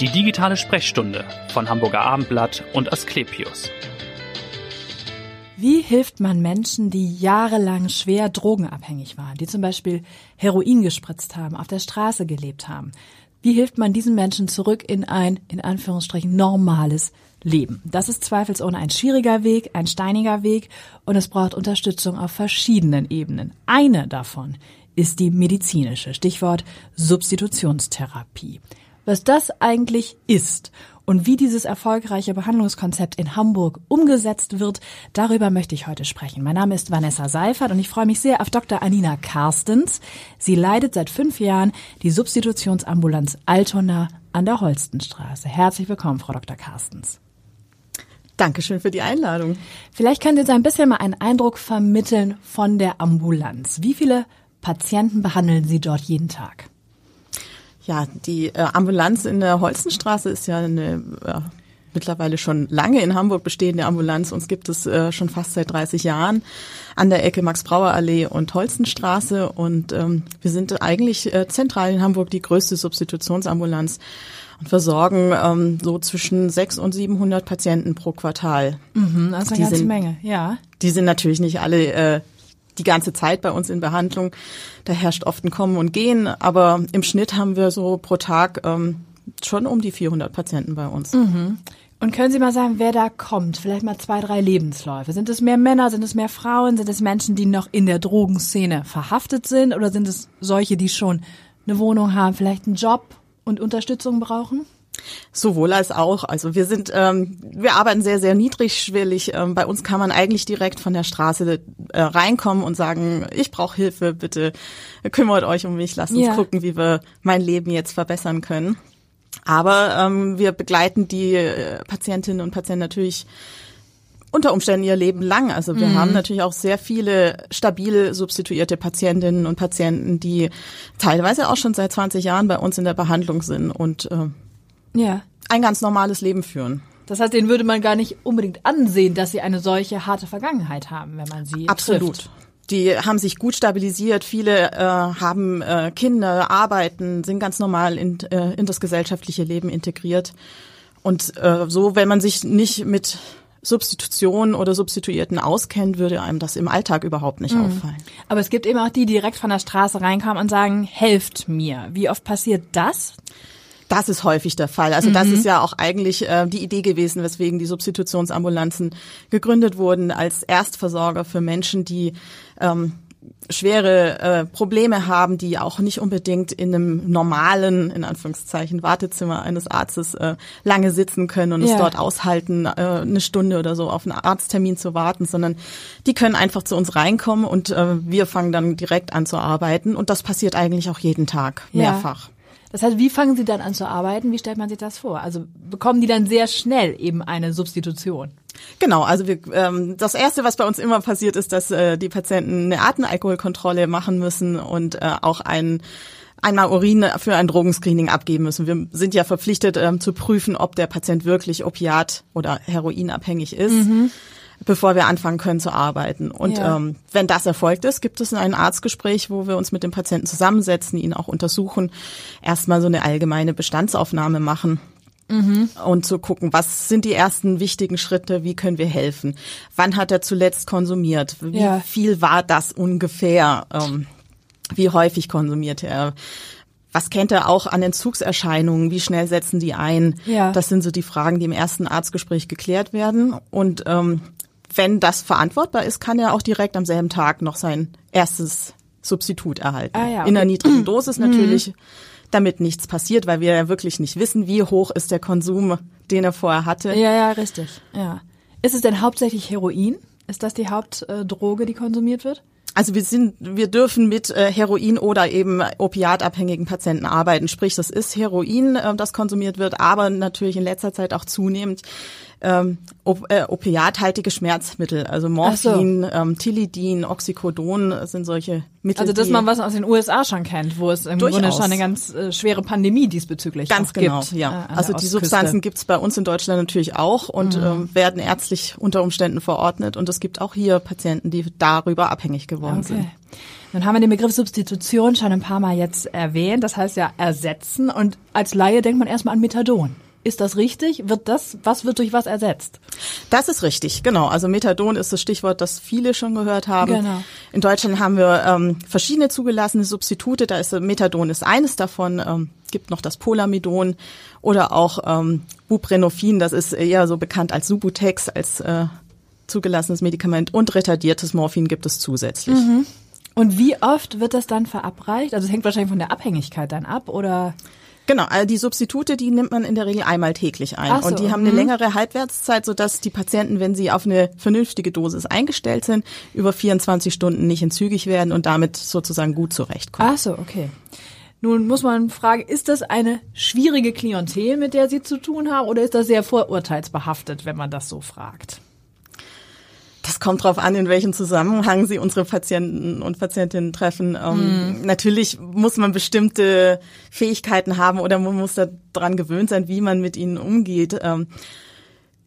Die digitale Sprechstunde von Hamburger Abendblatt und Asklepios. Wie hilft man Menschen, die jahrelang schwer drogenabhängig waren, die zum Beispiel Heroin gespritzt haben, auf der Straße gelebt haben? Wie hilft man diesen Menschen zurück in ein, in Anführungsstrichen, normales Leben? Das ist zweifelsohne ein schwieriger Weg, ein steiniger Weg und es braucht Unterstützung auf verschiedenen Ebenen. Eine davon ist die medizinische, Stichwort Substitutionstherapie. Was das eigentlich ist und wie dieses erfolgreiche Behandlungskonzept in Hamburg umgesetzt wird, darüber möchte ich heute sprechen. Mein Name ist Vanessa Seifert und ich freue mich sehr auf Dr. Anina Karstens. Sie leitet seit fünf Jahren die Substitutionsambulanz Altona an der Holstenstraße. Herzlich willkommen, Frau Dr. Karstens. Dankeschön für die Einladung. Vielleicht können Sie uns ein bisschen mal einen Eindruck vermitteln von der Ambulanz. Wie viele Patienten behandeln Sie dort jeden Tag? Ja, die äh, Ambulanz in der Holzenstraße ist ja eine äh, mittlerweile schon lange in Hamburg bestehende Ambulanz. Uns gibt es äh, schon fast seit 30 Jahren an der Ecke Max-Brauer-Allee und Holzenstraße. Und ähm, wir sind eigentlich äh, zentral in Hamburg die größte Substitutionsambulanz und versorgen ähm, so zwischen 600 und 700 Patienten pro Quartal. Mhm, das ist eine die ganze sind, Menge, ja. Die sind natürlich nicht alle äh, die ganze Zeit bei uns in Behandlung. Da herrscht oft ein Kommen und Gehen, aber im Schnitt haben wir so pro Tag ähm, schon um die 400 Patienten bei uns. Mhm. Und können Sie mal sagen, wer da kommt? Vielleicht mal zwei, drei Lebensläufe. Sind es mehr Männer, sind es mehr Frauen, sind es Menschen, die noch in der Drogenszene verhaftet sind oder sind es solche, die schon eine Wohnung haben, vielleicht einen Job und Unterstützung brauchen? Sowohl als auch. Also wir sind, ähm, wir arbeiten sehr, sehr niedrigschwellig. Ähm, bei uns kann man eigentlich direkt von der Straße äh, reinkommen und sagen, ich brauche Hilfe, bitte kümmert euch um mich, lasst uns ja. gucken, wie wir mein Leben jetzt verbessern können. Aber ähm, wir begleiten die äh, Patientinnen und Patienten natürlich unter Umständen ihr Leben lang. Also wir mhm. haben natürlich auch sehr viele stabil substituierte Patientinnen und Patienten, die teilweise auch schon seit 20 Jahren bei uns in der Behandlung sind und äh, ja. ein ganz normales Leben führen. Das heißt, denen würde man gar nicht unbedingt ansehen, dass sie eine solche harte Vergangenheit haben, wenn man sie Absolut. Trifft. Die haben sich gut stabilisiert. Viele äh, haben äh, Kinder, arbeiten, sind ganz normal in, äh, in das gesellschaftliche Leben integriert. Und äh, so, wenn man sich nicht mit Substitution oder Substituierten auskennt, würde einem das im Alltag überhaupt nicht mhm. auffallen. Aber es gibt eben auch die, die direkt von der Straße reinkommen und sagen, helft mir. Wie oft passiert das? Das ist häufig der Fall. Also mhm. das ist ja auch eigentlich äh, die Idee gewesen, weswegen die Substitutionsambulanzen gegründet wurden als Erstversorger für Menschen, die ähm, schwere äh, Probleme haben, die auch nicht unbedingt in einem normalen, in Anführungszeichen, Wartezimmer eines Arztes äh, lange sitzen können und ja. es dort aushalten, äh, eine Stunde oder so auf einen Arzttermin zu warten, sondern die können einfach zu uns reinkommen und äh, wir fangen dann direkt an zu arbeiten und das passiert eigentlich auch jeden Tag, mehrfach. Ja. Das heißt, wie fangen Sie dann an zu arbeiten? Wie stellt man sich das vor? Also bekommen die dann sehr schnell eben eine Substitution? Genau, also wir, ähm, das Erste, was bei uns immer passiert, ist, dass äh, die Patienten eine Atemalkoholkontrolle machen müssen und äh, auch ein einmal Urin für ein Drogenscreening abgeben müssen. Wir sind ja verpflichtet ähm, zu prüfen, ob der Patient wirklich opiat- oder heroinabhängig ist. Mhm bevor wir anfangen können zu arbeiten. Und ja. ähm, wenn das erfolgt ist, gibt es ein Arztgespräch, wo wir uns mit dem Patienten zusammensetzen, ihn auch untersuchen, erstmal so eine allgemeine Bestandsaufnahme machen. Mhm. Und zu gucken, was sind die ersten wichtigen Schritte, wie können wir helfen? Wann hat er zuletzt konsumiert? Wie ja. viel war das ungefähr? Ähm, wie häufig konsumiert er? Was kennt er auch an Entzugserscheinungen? Wie schnell setzen die ein? Ja. Das sind so die Fragen, die im ersten Arztgespräch geklärt werden. Und ähm, wenn das verantwortbar ist, kann er auch direkt am selben Tag noch sein erstes Substitut erhalten. Ah, ja, okay. In einer niedrigen Dosis natürlich, mhm. damit nichts passiert, weil wir ja wirklich nicht wissen, wie hoch ist der Konsum, den er vorher hatte. Ja, ja, richtig. Ja. Ist es denn hauptsächlich Heroin? Ist das die Hauptdroge, die konsumiert wird? Also wir sind, wir dürfen mit äh, Heroin oder eben opiatabhängigen Patienten arbeiten. Sprich, das ist Heroin, äh, das konsumiert wird, aber natürlich in letzter Zeit auch zunehmend ähm, op äh, opiathaltige Schmerzmittel, also Morphin, so. ähm, Tilidin, Oxycodon sind solche Mittel. Also das man was aus den USA schon kennt, wo es im durchaus. Grunde schon eine ganz äh, schwere Pandemie diesbezüglich ganz genau, gibt. ja. Äh, also die Substanzen gibt's bei uns in Deutschland natürlich auch und mhm. ähm, werden ärztlich unter Umständen verordnet und es gibt auch hier Patienten, die darüber abhängig geworden okay. sind. Dann haben wir den Begriff Substitution schon ein paar Mal jetzt erwähnt. Das heißt ja ersetzen. Und als Laie denkt man erstmal an Methadon. Ist das richtig? Wird das, was wird durch was ersetzt? Das ist richtig, genau. Also Methadon ist das Stichwort, das viele schon gehört haben. Genau. In Deutschland haben wir ähm, verschiedene zugelassene Substitute. Da ist Methadon ist eines davon. Ähm, gibt noch das Polamidon oder auch ähm, Buprenorphin. Das ist eher so bekannt als Subutex, als äh, zugelassenes Medikament. Und retardiertes Morphin gibt es zusätzlich. Mhm. Und wie oft wird das dann verabreicht? Also es hängt wahrscheinlich von der Abhängigkeit dann ab, oder? Genau, also die Substitute, die nimmt man in der Regel einmal täglich ein. So, und die haben eine mhm. längere Halbwertszeit, sodass die Patienten, wenn sie auf eine vernünftige Dosis eingestellt sind, über 24 Stunden nicht entzügig werden und damit sozusagen gut zurechtkommen. Ach so, okay. Nun muss man fragen, ist das eine schwierige Klientel, mit der Sie zu tun haben, oder ist das sehr vorurteilsbehaftet, wenn man das so fragt? Das kommt darauf an, in welchem Zusammenhang Sie unsere Patienten und Patientinnen treffen. Ähm, mm. Natürlich muss man bestimmte Fähigkeiten haben oder man muss daran gewöhnt sein, wie man mit ihnen umgeht. Ähm,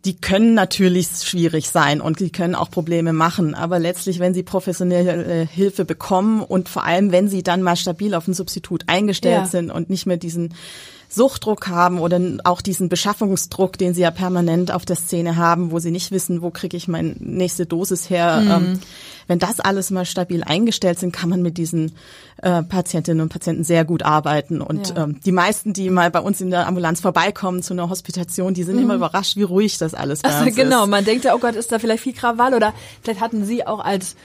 die können natürlich schwierig sein und die können auch Probleme machen. Aber letztlich, wenn sie professionelle Hilfe bekommen und vor allem, wenn sie dann mal stabil auf ein Substitut eingestellt ja. sind und nicht mehr diesen Suchtdruck haben oder auch diesen Beschaffungsdruck, den sie ja permanent auf der Szene haben, wo sie nicht wissen, wo kriege ich meine nächste Dosis her. Mhm. Ähm, wenn das alles mal stabil eingestellt sind, kann man mit diesen äh, Patientinnen und Patienten sehr gut arbeiten. Und ja. ähm, die meisten, die mal bei uns in der Ambulanz vorbeikommen zu einer Hospitation, die sind mhm. immer überrascht, wie ruhig das alles bei also, uns genau, ist. man denkt ja, oh Gott, ist da vielleicht viel Krawall oder vielleicht hatten Sie auch als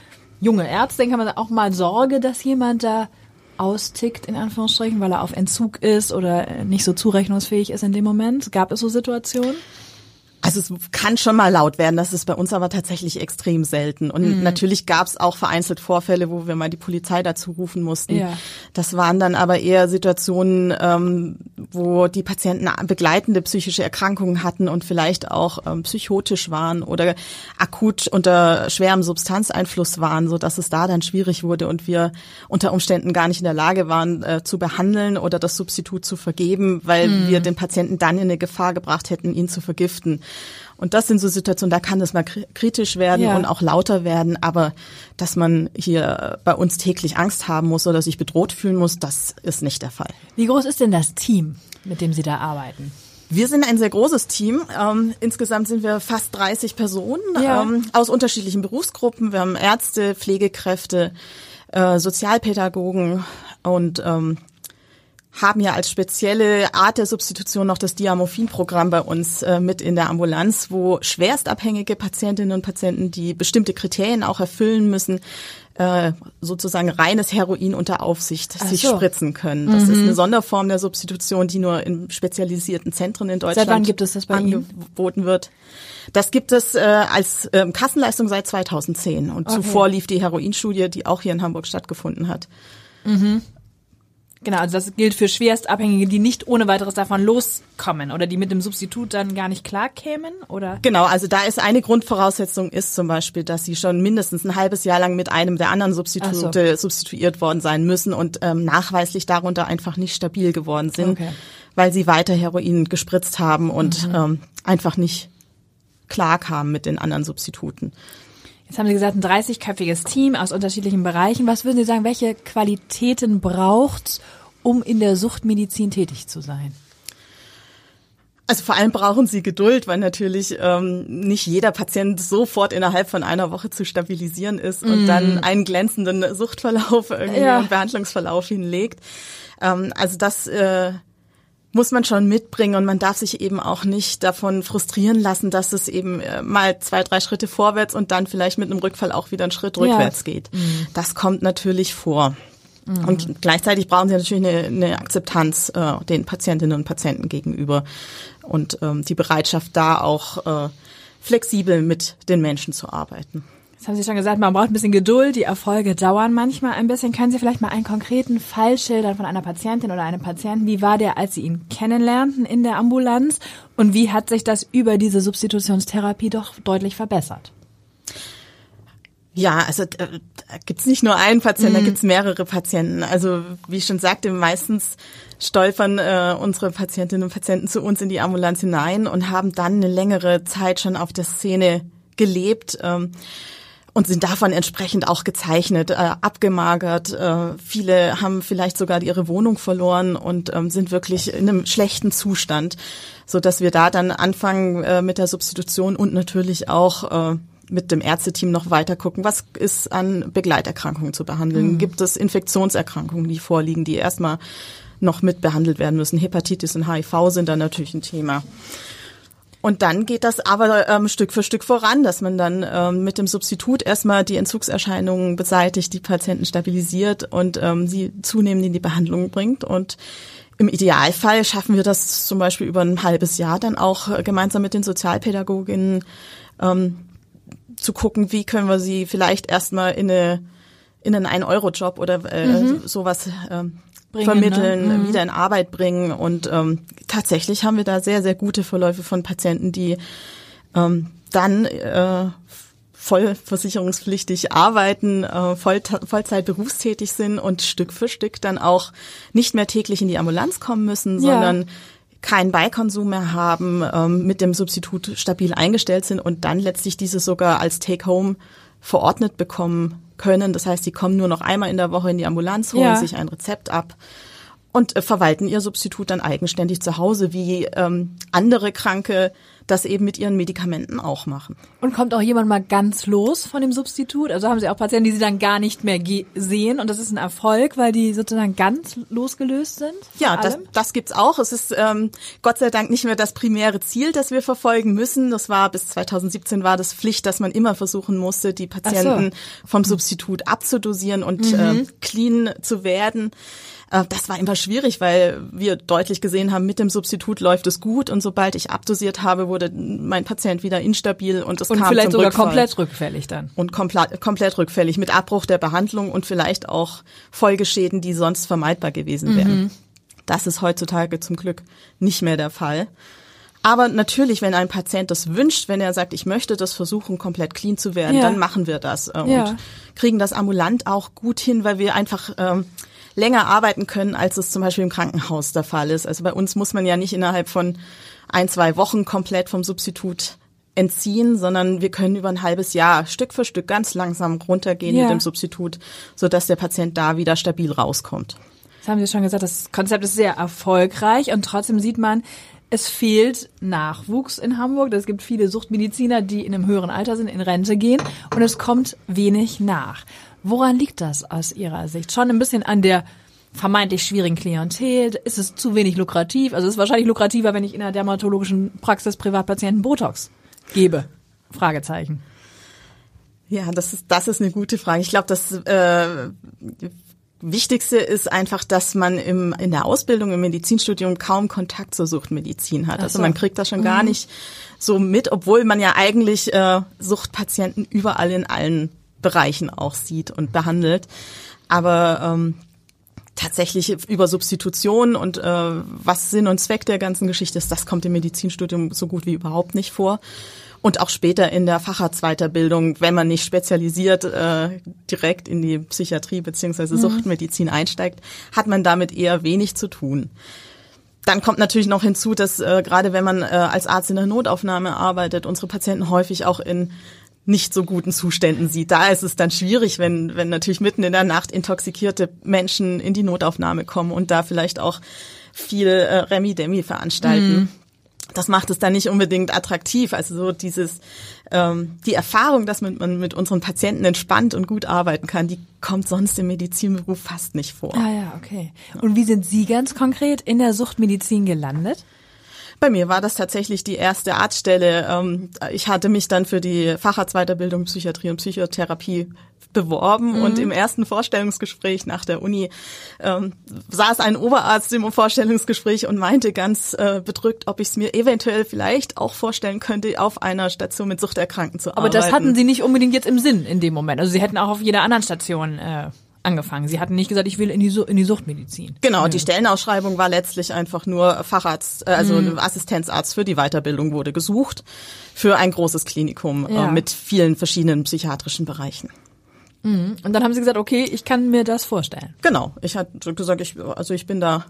junge Ärztin, kann man auch mal Sorge, dass jemand da austickt, in Anführungsstrichen, weil er auf Entzug ist oder nicht so zurechnungsfähig ist in dem Moment? Gab es so Situationen? Also es kann schon mal laut werden, das ist bei uns aber tatsächlich extrem selten. Und mhm. natürlich gab es auch vereinzelt Vorfälle, wo wir mal die Polizei dazu rufen mussten. Ja. Das waren dann aber eher Situationen, ähm, wo die Patienten begleitende psychische Erkrankungen hatten und vielleicht auch ähm, psychotisch waren oder akut unter schwerem Substanzeinfluss waren, so dass es da dann schwierig wurde und wir unter Umständen gar nicht in der Lage waren äh, zu behandeln oder das Substitut zu vergeben, weil mhm. wir den Patienten dann in eine Gefahr gebracht hätten, ihn zu vergiften. Und das sind so Situationen, da kann es mal kritisch werden ja. und auch lauter werden, aber dass man hier bei uns täglich Angst haben muss oder sich bedroht fühlen muss, das ist nicht der Fall. Wie groß ist denn das Team, mit dem Sie da arbeiten? Wir sind ein sehr großes Team. Ähm, insgesamt sind wir fast 30 Personen ja. ähm, aus unterschiedlichen Berufsgruppen. Wir haben Ärzte, Pflegekräfte, äh, Sozialpädagogen und ähm, haben ja als spezielle Art der Substitution noch das Diamorphin-Programm bei uns äh, mit in der Ambulanz, wo schwerstabhängige Patientinnen und Patienten, die bestimmte Kriterien auch erfüllen müssen, äh, sozusagen reines Heroin unter Aufsicht Ach sich so. spritzen können. Das mhm. ist eine Sonderform der Substitution, die nur in spezialisierten Zentren in Deutschland seit wann gibt es das bei angeboten Ihnen? wird. Das gibt es äh, als ähm, Kassenleistung seit 2010 und okay. zuvor lief die Heroinstudie, die auch hier in Hamburg stattgefunden hat. Mhm. Genau, also das gilt für Schwerstabhängige, die nicht ohne weiteres davon loskommen oder die mit dem Substitut dann gar nicht klarkämen, oder? Genau, also da ist eine Grundvoraussetzung ist zum Beispiel, dass sie schon mindestens ein halbes Jahr lang mit einem der anderen Substitute so. substituiert worden sein müssen und ähm, nachweislich darunter einfach nicht stabil geworden sind, okay. weil sie weiter Heroin gespritzt haben und mhm. ähm, einfach nicht klarkamen mit den anderen Substituten. Jetzt haben Sie gesagt, ein 30-köpfiges Team aus unterschiedlichen Bereichen. Was würden Sie sagen, welche Qualitäten braucht's, um in der Suchtmedizin tätig zu sein? Also vor allem brauchen sie Geduld, weil natürlich ähm, nicht jeder Patient sofort innerhalb von einer Woche zu stabilisieren ist und mm. dann einen glänzenden Suchtverlauf irgendwie ja. und Behandlungsverlauf hinlegt. Ähm, also das äh, muss man schon mitbringen und man darf sich eben auch nicht davon frustrieren lassen, dass es eben äh, mal zwei, drei Schritte vorwärts und dann vielleicht mit einem Rückfall auch wieder einen Schritt rückwärts ja. geht. Mhm. Das kommt natürlich vor. Mhm. Und gleichzeitig brauchen sie natürlich eine, eine Akzeptanz äh, den Patientinnen und Patienten gegenüber und ähm, die Bereitschaft da auch äh, flexibel mit den Menschen zu arbeiten. Jetzt haben Sie schon gesagt, man braucht ein bisschen Geduld, die Erfolge dauern manchmal ein bisschen. Können Sie vielleicht mal einen konkreten Fall schildern von einer Patientin oder einem Patienten? Wie war der, als Sie ihn kennenlernten in der Ambulanz? Und wie hat sich das über diese Substitutionstherapie doch deutlich verbessert? Ja, also äh, da gibt's nicht nur einen Patienten, mhm. da gibt's mehrere Patienten. Also wie ich schon sagte, meistens stolpern äh, unsere Patientinnen und Patienten zu uns in die Ambulanz hinein und haben dann eine längere Zeit schon auf der Szene gelebt. Ähm, und sind davon entsprechend auch gezeichnet, äh, abgemagert. Äh, viele haben vielleicht sogar ihre Wohnung verloren und ähm, sind wirklich in einem schlechten Zustand, so dass wir da dann anfangen äh, mit der Substitution und natürlich auch äh, mit dem Ärzteteam noch weiter gucken, was ist an Begleiterkrankungen zu behandeln? Mhm. Gibt es Infektionserkrankungen, die vorliegen, die erstmal noch mit behandelt werden müssen? Hepatitis und HIV sind dann natürlich ein Thema. Und dann geht das aber ähm, Stück für Stück voran, dass man dann ähm, mit dem Substitut erstmal die Entzugserscheinungen beseitigt, die Patienten stabilisiert und ähm, sie zunehmend in die Behandlung bringt. Und im Idealfall schaffen wir das zum Beispiel über ein halbes Jahr dann auch äh, gemeinsam mit den Sozialpädagoginnen ähm, zu gucken, wie können wir sie vielleicht erstmal in eine in einen Ein-Euro-Job oder äh, mhm. sowas ähm, bringen, vermitteln, ne? mhm. wieder in Arbeit bringen. Und ähm, tatsächlich haben wir da sehr, sehr gute Verläufe von Patienten, die ähm, dann äh, voll versicherungspflichtig arbeiten, äh, voll, Vollzeit berufstätig sind und Stück für Stück dann auch nicht mehr täglich in die Ambulanz kommen müssen, ja. sondern keinen Beikonsum mehr haben, ähm, mit dem Substitut stabil eingestellt sind und dann letztlich dieses sogar als Take-Home verordnet bekommen können. Das heißt, die kommen nur noch einmal in der Woche in die Ambulanz, holen ja. sich ein Rezept ab und äh, verwalten ihr Substitut dann eigenständig zu Hause, wie ähm, andere Kranke das eben mit ihren Medikamenten auch machen. Und kommt auch jemand mal ganz los von dem Substitut? Also haben Sie auch Patienten, die Sie dann gar nicht mehr sehen und das ist ein Erfolg, weil die sozusagen ganz losgelöst sind? Ja, das, das gibt's auch. Es ist ähm, Gott sei Dank nicht mehr das primäre Ziel, das wir verfolgen müssen. Das war bis 2017 war das Pflicht, dass man immer versuchen musste, die Patienten so. vom Substitut abzudosieren und mhm. äh, clean zu werden. Äh, das war immer schwierig, weil wir deutlich gesehen haben, mit dem Substitut läuft es gut und sobald ich abdosiert habe, wurde mein Patient wieder instabil und es und kam vielleicht zum sogar Rückfall. komplett rückfällig dann. Und komplett, komplett rückfällig mit Abbruch der Behandlung und vielleicht auch Folgeschäden, die sonst vermeidbar gewesen wären. Mhm. Das ist heutzutage zum Glück nicht mehr der Fall. Aber natürlich, wenn ein Patient das wünscht, wenn er sagt, ich möchte das versuchen, komplett clean zu werden, ja. dann machen wir das äh, ja. und kriegen das ambulant auch gut hin, weil wir einfach ähm, länger arbeiten können, als es zum Beispiel im Krankenhaus der Fall ist. Also bei uns muss man ja nicht innerhalb von ein, zwei Wochen komplett vom Substitut entziehen, sondern wir können über ein halbes Jahr Stück für Stück ganz langsam runtergehen ja. mit dem Substitut, sodass der Patient da wieder stabil rauskommt. Das haben Sie schon gesagt, das Konzept ist sehr erfolgreich und trotzdem sieht man, es fehlt Nachwuchs in Hamburg. Es gibt viele Suchtmediziner, die in einem höheren Alter sind, in Rente gehen und es kommt wenig nach. Woran liegt das aus Ihrer Sicht? Schon ein bisschen an der vermeintlich schwierigen Klientel? Ist es zu wenig lukrativ? Also es ist wahrscheinlich lukrativer, wenn ich in einer dermatologischen Praxis Privatpatienten Botox gebe. Fragezeichen. Ja, das ist, das ist eine gute Frage. Ich glaube, das äh, Wichtigste ist einfach, dass man im, in der Ausbildung, im Medizinstudium kaum Kontakt zur Suchtmedizin hat. Also man kriegt das schon mhm. gar nicht so mit, obwohl man ja eigentlich äh, Suchtpatienten überall in allen Bereichen auch sieht und behandelt. Aber ähm, tatsächlich über Substitution und äh, was Sinn und Zweck der ganzen Geschichte ist, das kommt im Medizinstudium so gut wie überhaupt nicht vor. Und auch später in der Facharztweiterbildung, wenn man nicht spezialisiert äh, direkt in die Psychiatrie beziehungsweise mhm. Suchtmedizin einsteigt, hat man damit eher wenig zu tun. Dann kommt natürlich noch hinzu, dass äh, gerade wenn man äh, als Arzt in der Notaufnahme arbeitet, unsere Patienten häufig auch in nicht so guten Zuständen sieht. Da ist es dann schwierig, wenn, wenn natürlich mitten in der Nacht intoxikierte Menschen in die Notaufnahme kommen und da vielleicht auch viel äh, Remi-Demi veranstalten. Mhm. Das macht es dann nicht unbedingt attraktiv. Also so dieses, ähm, die Erfahrung, dass man, man mit unseren Patienten entspannt und gut arbeiten kann, die kommt sonst im Medizinberuf fast nicht vor. Ah ja, okay. Und wie sind Sie ganz konkret in der Suchtmedizin gelandet? Bei mir war das tatsächlich die erste Arztstelle. Ähm, ich hatte mich dann für die Facharztweiterbildung Psychiatrie und Psychotherapie beworben mhm. und im ersten Vorstellungsgespräch nach der Uni ähm, saß ein Oberarzt im Vorstellungsgespräch und meinte ganz äh, bedrückt, ob ich es mir eventuell vielleicht auch vorstellen könnte, auf einer Station mit Suchterkrankten zu Aber arbeiten. Aber das hatten Sie nicht unbedingt jetzt im Sinn in dem Moment. Also Sie hätten auch auf jeder anderen Station äh, angefangen. Sie hatten nicht gesagt, ich will in die, in die Suchtmedizin. Genau, ja. die Stellenausschreibung war letztlich einfach nur Facharzt, äh, also mhm. Assistenzarzt für die Weiterbildung wurde gesucht für ein großes Klinikum ja. äh, mit vielen verschiedenen psychiatrischen Bereichen. Mhm. Und dann haben Sie gesagt, okay, ich kann mir das vorstellen. Genau, ich hatte gesagt, ich, also ich bin da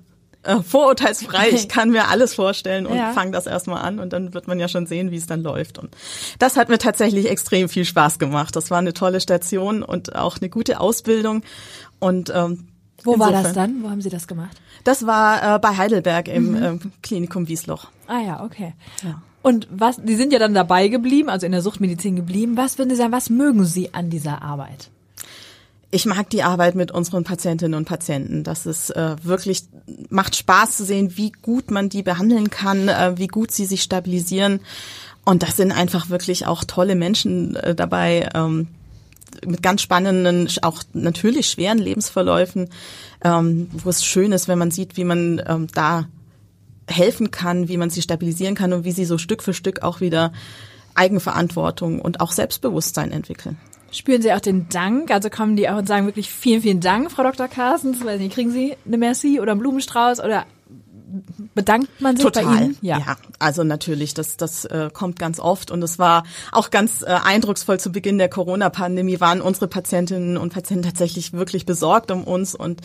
äh, vorurteilsfrei. Ich kann mir alles vorstellen und ja. fange das erstmal an und dann wird man ja schon sehen, wie es dann läuft. Und das hat mir tatsächlich extrem viel Spaß gemacht. Das war eine tolle Station und auch eine gute Ausbildung. Und ähm, wo insofern, war das dann? Wo haben Sie das gemacht? Das war äh, bei Heidelberg im mhm. äh, Klinikum Wiesloch. Ah ja, okay. Ja. Und was, die sind ja dann dabei geblieben, also in der Suchtmedizin geblieben. Was würden Sie sagen, was mögen Sie an dieser Arbeit? Ich mag die Arbeit mit unseren Patientinnen und Patienten. Das ist äh, wirklich macht Spaß zu sehen, wie gut man die behandeln kann, äh, wie gut sie sich stabilisieren. Und das sind einfach wirklich auch tolle Menschen äh, dabei ähm, mit ganz spannenden, auch natürlich schweren Lebensverläufen, ähm, wo es schön ist, wenn man sieht, wie man ähm, da helfen kann, wie man sie stabilisieren kann und wie sie so Stück für Stück auch wieder Eigenverantwortung und auch Selbstbewusstsein entwickeln. Spüren Sie auch den Dank? Also kommen die auch und sagen wirklich vielen, vielen Dank, Frau Dr. Carstens. Weiß nicht, kriegen Sie eine Merci oder einen Blumenstrauß oder bedankt man sich Total. bei Ihnen? Ja. ja, also natürlich, das, das äh, kommt ganz oft und es war auch ganz äh, eindrucksvoll zu Beginn der Corona-Pandemie, waren unsere Patientinnen und Patienten tatsächlich wirklich besorgt um uns und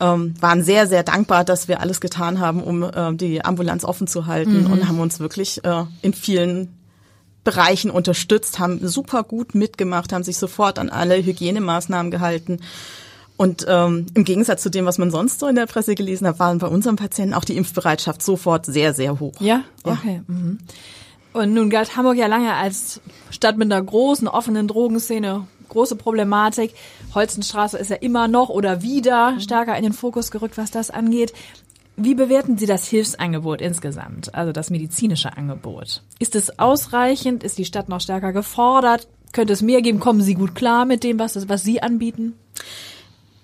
ähm, waren sehr, sehr dankbar, dass wir alles getan haben, um äh, die Ambulanz offen zu halten mhm. und haben uns wirklich äh, in vielen Bereichen unterstützt, haben super gut mitgemacht, haben sich sofort an alle Hygienemaßnahmen gehalten. Und ähm, im Gegensatz zu dem, was man sonst so in der Presse gelesen hat, waren bei unseren Patienten auch die Impfbereitschaft sofort sehr, sehr hoch. Ja, okay. Ja. Mhm. Und nun galt Hamburg ja lange als Stadt mit einer großen, offenen Drogenszene, große Problematik. Holzenstraße ist ja immer noch oder wieder stärker in den Fokus gerückt, was das angeht. Wie bewerten Sie das Hilfsangebot insgesamt, also das medizinische Angebot? Ist es ausreichend? Ist die Stadt noch stärker gefordert? Könnte es mehr geben? Kommen Sie gut klar mit dem, was, was Sie anbieten?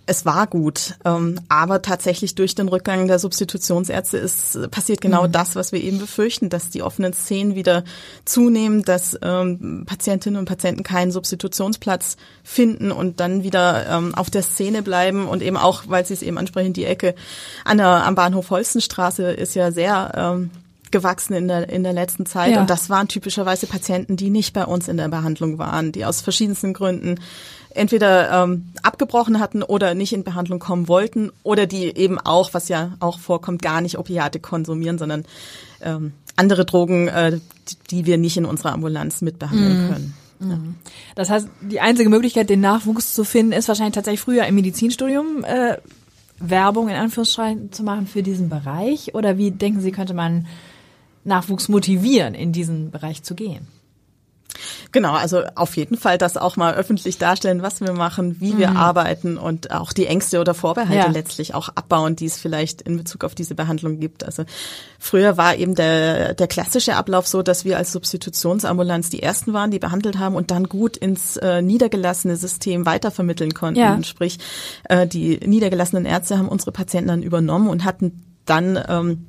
Es war gut, ähm, aber tatsächlich durch den Rückgang der Substitutionsärzte ist passiert genau mhm. das, was wir eben befürchten, dass die offenen Szenen wieder zunehmen, dass ähm, Patientinnen und Patienten keinen Substitutionsplatz finden und dann wieder ähm, auf der Szene bleiben und eben auch, weil Sie es eben ansprechen, die Ecke an der, am Bahnhof Holstenstraße ist ja sehr ähm, gewachsen in der, in der letzten Zeit. Ja. Und das waren typischerweise Patienten, die nicht bei uns in der Behandlung waren, die aus verschiedensten Gründen entweder ähm, abgebrochen hatten oder nicht in Behandlung kommen wollten oder die eben auch, was ja auch vorkommt, gar nicht Opiate konsumieren, sondern ähm, andere Drogen, äh, die wir nicht in unserer Ambulanz mitbehandeln mhm. können. Ja. Das heißt, die einzige Möglichkeit, den Nachwuchs zu finden, ist wahrscheinlich tatsächlich früher im Medizinstudium äh, Werbung in Anführungsstrichen zu machen für diesen Bereich. Oder wie denken Sie, könnte man Nachwuchs motivieren, in diesen Bereich zu gehen? Genau, also auf jeden Fall das auch mal öffentlich darstellen, was wir machen, wie wir mhm. arbeiten und auch die Ängste oder Vorbehalte ja. letztlich auch abbauen, die es vielleicht in Bezug auf diese Behandlung gibt. Also früher war eben der, der klassische Ablauf so, dass wir als Substitutionsambulanz die ersten waren, die behandelt haben und dann gut ins äh, niedergelassene System weitervermitteln konnten. Ja. Sprich, äh, die niedergelassenen Ärzte haben unsere Patienten dann übernommen und hatten dann ähm,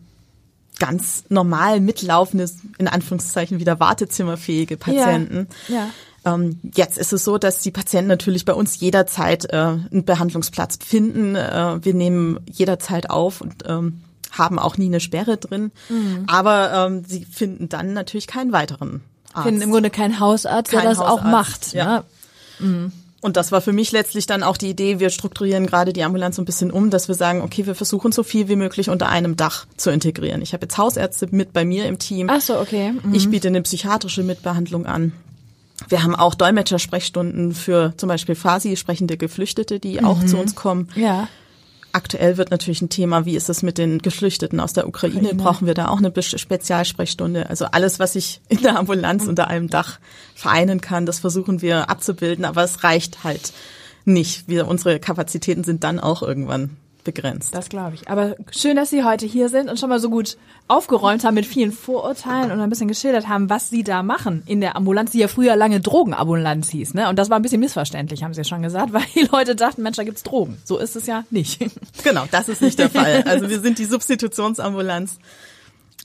ganz normal mitlaufende, in Anführungszeichen wieder wartezimmerfähige Patienten. Ja. ja. Ähm, jetzt ist es so, dass die Patienten natürlich bei uns jederzeit äh, einen Behandlungsplatz finden. Äh, wir nehmen jederzeit auf und ähm, haben auch nie eine Sperre drin. Mhm. Aber ähm, sie finden dann natürlich keinen weiteren Arzt. Finden im Grunde keinen Hausarzt, Kein der das Hausarzt, auch macht. Ja. Ne? Mhm. Und das war für mich letztlich dann auch die Idee, wir strukturieren gerade die Ambulanz so ein bisschen um, dass wir sagen, okay, wir versuchen so viel wie möglich unter einem Dach zu integrieren. Ich habe jetzt Hausärzte mit bei mir im Team. Ach so, okay. Mhm. Ich biete eine psychiatrische Mitbehandlung an. Wir haben auch Dolmetschersprechstunden für zum Beispiel Fasi, sprechende Geflüchtete, die auch zu mhm. uns kommen. Ja. Aktuell wird natürlich ein Thema, wie ist es mit den Geflüchteten aus der Ukraine? Ukraine. Brauchen wir da auch eine Spezialsprechstunde? Also alles, was ich in der Ambulanz unter einem Dach vereinen kann, das versuchen wir abzubilden, aber es reicht halt nicht. Wir, unsere Kapazitäten sind dann auch irgendwann begrenzt. Das glaube ich. Aber schön, dass Sie heute hier sind und schon mal so gut aufgeräumt haben mit vielen Vorurteilen und ein bisschen geschildert haben, was Sie da machen in der Ambulanz, die ja früher lange Drogenambulanz hieß. Ne? Und das war ein bisschen missverständlich, haben Sie schon gesagt, weil die Leute dachten, Mensch, da gibt's Drogen. So ist es ja nicht. Genau, das ist nicht der Fall. Also wir sind die Substitutionsambulanz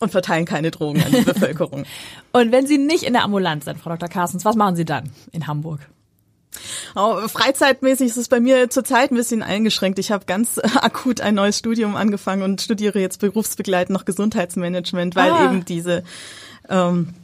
und verteilen keine Drogen an die Bevölkerung. und wenn Sie nicht in der Ambulanz sind, Frau Dr. Carstens, was machen Sie dann in Hamburg? Oh, freizeitmäßig ist es bei mir zurzeit ein bisschen eingeschränkt. Ich habe ganz akut ein neues Studium angefangen und studiere jetzt berufsbegleitend noch Gesundheitsmanagement, weil Ah. eben diese ähm,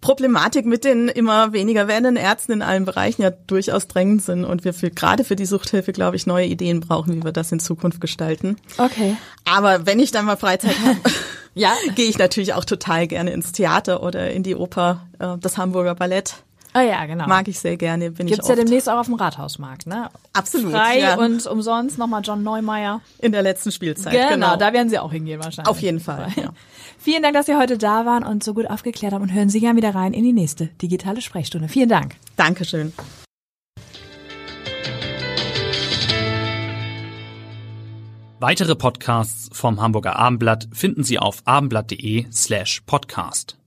Problematik mit den immer weniger werdenden Ärzten in allen Bereichen ja durchaus drängend sind und wir für, gerade für die Suchthilfe, glaube ich, neue Ideen brauchen, wie wir das in Zukunft gestalten. Okay. Aber wenn ich dann mal Freizeit habe, Ja. gehe ich natürlich auch total gerne ins Theater oder in die Oper, äh, das Hamburger Ballett. Ah ja, genau. Mag ich sehr gerne, bin Gibt's ich ja demnächst auch auf dem Rathausmarkt, ne? Absolut, Frei ja. und umsonst nochmal John Neumeier. in der letzten Spielzeit. Genau, Genau, da werden Sie auch hingehen wahrscheinlich. Auf jeden Fall, ja. Vielen Dank, dass Sie heute da waren und so gut aufgeklärt haben und hören Sie gern wieder rein in die nächste digitale Sprechstunde. Vielen Dank. Dankeschön. Weitere Podcasts vom Hamburger Abendblatt finden Sie auf abendblatt.de slash podcast.